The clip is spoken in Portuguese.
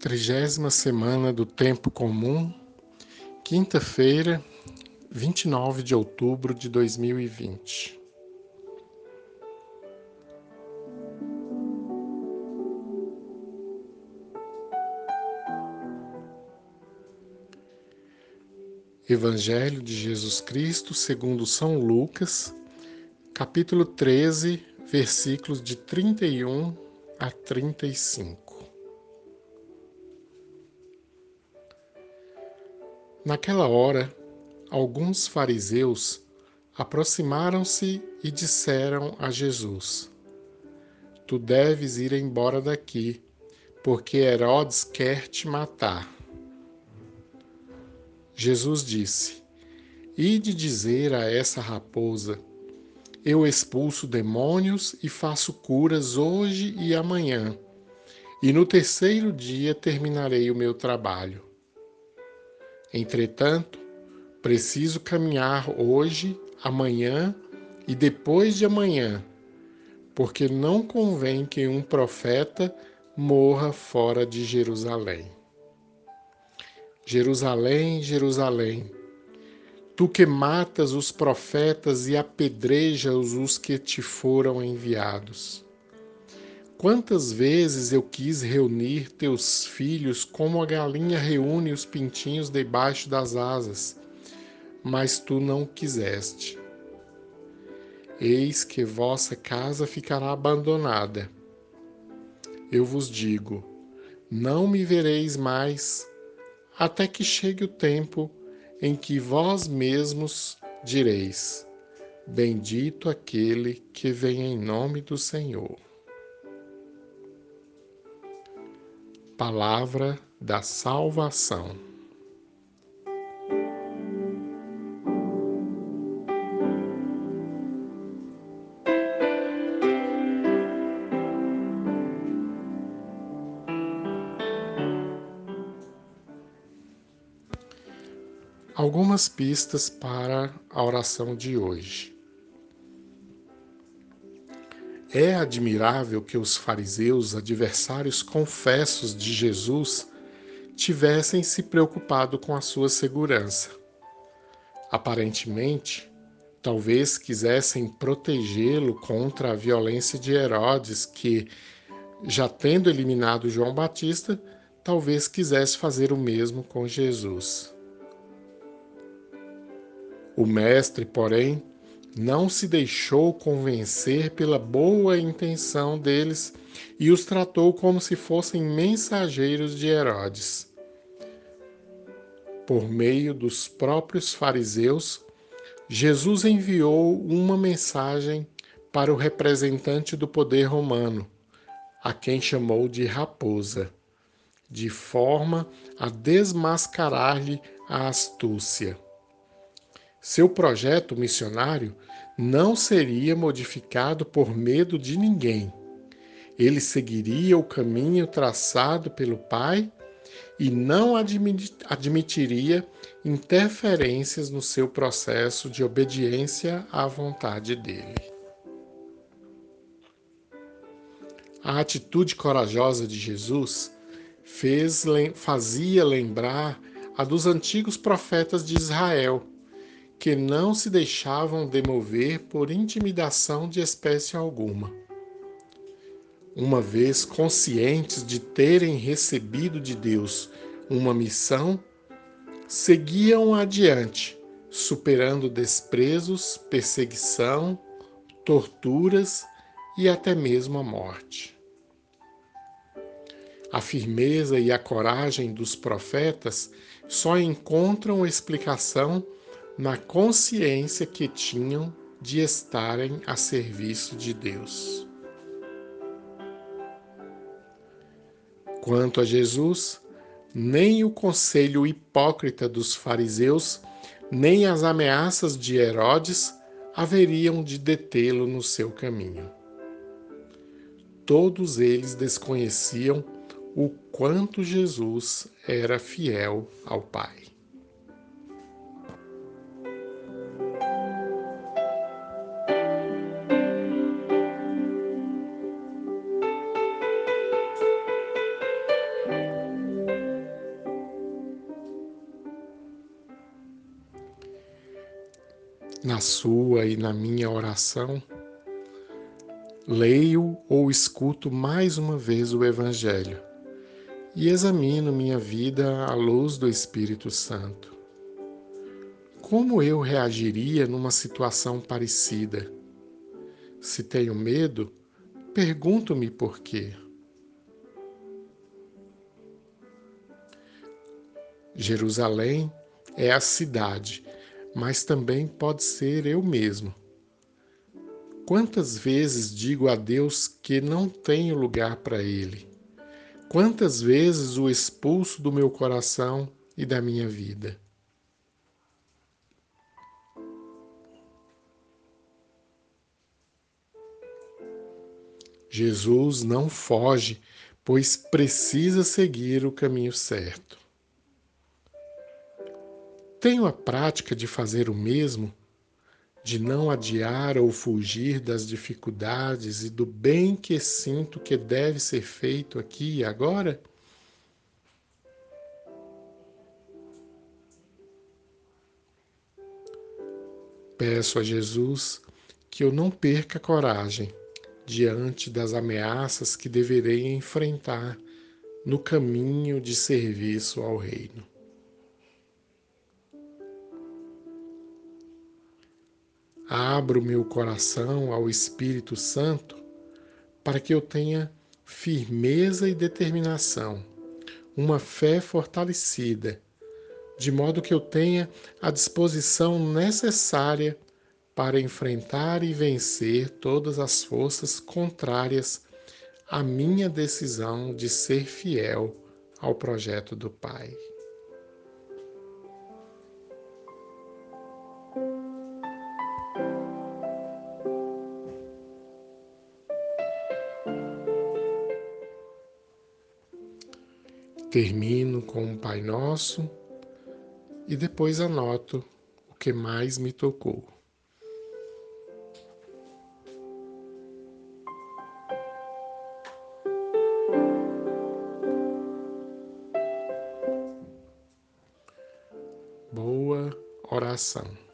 Trigésima semana do Tempo Comum, quinta-feira, 29 de outubro de 2020. Evangelho de Jesus Cristo segundo São Lucas, capítulo 13, versículos de 31 a 35. Naquela hora, alguns fariseus aproximaram-se e disseram a Jesus: Tu deves ir embora daqui, porque Herodes quer te matar. Jesus disse: Ide dizer a essa raposa: Eu expulso demônios e faço curas hoje e amanhã, e no terceiro dia terminarei o meu trabalho. Entretanto, preciso caminhar hoje, amanhã e depois de amanhã, porque não convém que um profeta morra fora de Jerusalém. Jerusalém, Jerusalém, tu que matas os profetas e apedrejas os que te foram enviados. Quantas vezes eu quis reunir teus filhos como a galinha reúne os pintinhos debaixo das asas, mas tu não quiseste. Eis que vossa casa ficará abandonada. Eu vos digo: não me vereis mais, até que chegue o tempo em que vós mesmos direis: Bendito aquele que vem em nome do Senhor. Palavra da salvação. Algumas pistas para a oração de hoje. É admirável que os fariseus, adversários confessos de Jesus, tivessem se preocupado com a sua segurança. Aparentemente, talvez quisessem protegê-lo contra a violência de Herodes, que, já tendo eliminado João Batista, talvez quisesse fazer o mesmo com Jesus. O mestre, porém, não se deixou convencer pela boa intenção deles e os tratou como se fossem mensageiros de Herodes. Por meio dos próprios fariseus, Jesus enviou uma mensagem para o representante do poder romano, a quem chamou de raposa, de forma a desmascarar-lhe a astúcia. Seu projeto missionário não seria modificado por medo de ninguém. Ele seguiria o caminho traçado pelo Pai e não admitiria interferências no seu processo de obediência à vontade dele. A atitude corajosa de Jesus fez, fazia lembrar a dos antigos profetas de Israel, que não se deixavam demover por intimidação de espécie alguma. Uma vez conscientes de terem recebido de Deus uma missão, seguiam adiante, superando desprezos, perseguição, torturas e até mesmo a morte. A firmeza e a coragem dos profetas só encontram explicação na consciência que tinham de estarem a serviço de Deus. Quanto a Jesus, nem o conselho hipócrita dos fariseus, nem as ameaças de Herodes haveriam de detê-lo no seu caminho. Todos eles desconheciam o quanto Jesus era fiel ao Pai. Na sua e na minha oração, leio ou escuto mais uma vez o Evangelho e examino minha vida à luz do Espírito Santo. Como eu reagiria numa situação parecida? Se tenho medo, pergunto-me por quê. Jerusalém é a cidade, mas também pode ser eu mesmo. Quantas vezes digo a Deus que não tenho lugar para Ele? Quantas vezes o expulso do meu coração e da minha vida? Jesus não foge, pois precisa seguir o caminho certo. Tenho a prática de fazer o mesmo, de não adiar ou fugir das dificuldades e do bem que sinto que deve ser feito aqui e agora? Peço a Jesus que eu não perca a coragem diante das ameaças que deverei enfrentar no caminho de serviço ao Reino. Abro meu coração ao Espírito Santo para que eu tenha firmeza e determinação, uma fé fortalecida, de modo que eu tenha a disposição necessária para enfrentar e vencer todas as forças contrárias à minha decisão de ser fiel ao projeto do Pai. Termino com o Pai Nosso e depois anoto o que mais me tocou. Boa oração.